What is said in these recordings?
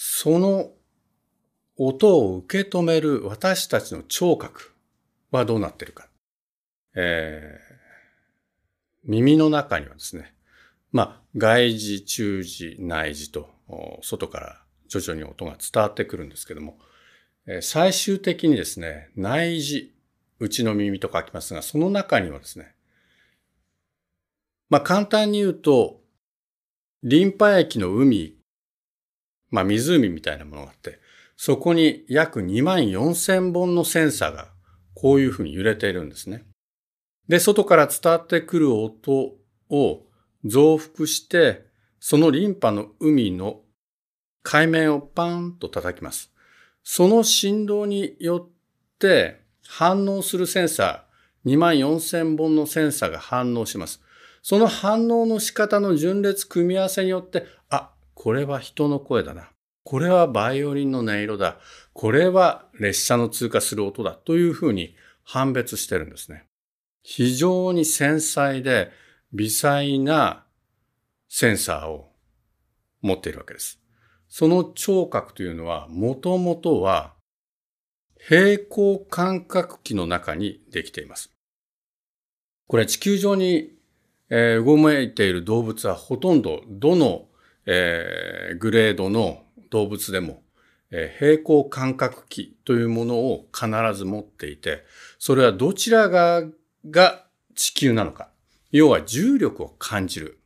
その音を受け止める私たちの聴覚はどうなっているか。えー、耳の中にはですね、まあ、外耳、中耳、内耳と、外から徐々に音が伝わってくるんですけども、最終的にですね、内耳、内の耳と書きますが、その中にはですね、まあ、簡単に言うと、リンパ液の海、まあ、湖みたいなものがあって、そこに約2万4千本のセンサーがこういうふうに揺れているんですね。で、外から伝わってくる音を増幅して、そのリンパの海の海面をパーンと叩きます。その振動によって反応するセンサー、2万4千本のセンサーが反応します。その反応の仕方の順列組み合わせによって、あ、これは人の声だな。これはバイオリンの音色だ。これは列車の通過する音だ。というふうに判別してるんですね。非常に繊細で微細なセンサーを持っているわけです。その聴覚というのは、もともとは平行感覚器の中にできています。これ地球上にえー、動いている動物はほとんどどの、えー、グレードの動物でも、えー、平行感覚器というものを必ず持っていて、それはどちらがが地球なのか。要は重力を感じる。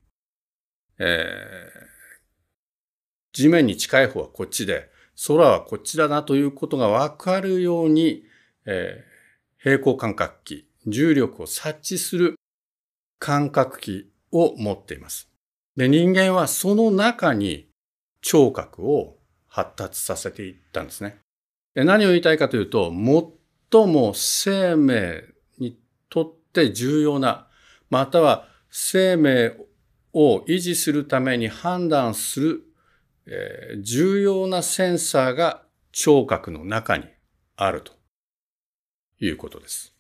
えー、地面に近い方はこっちで、空はこっちだなということがわかるように、えー、平行感覚器、重力を察知する感覚器を持っています。で、人間はその中に聴覚を発達させていったんですね。で何を言いたいかというと、最も生命にとって重要な、または生命を維持するために判断する、えー、重要なセンサーが聴覚の中にあるということです。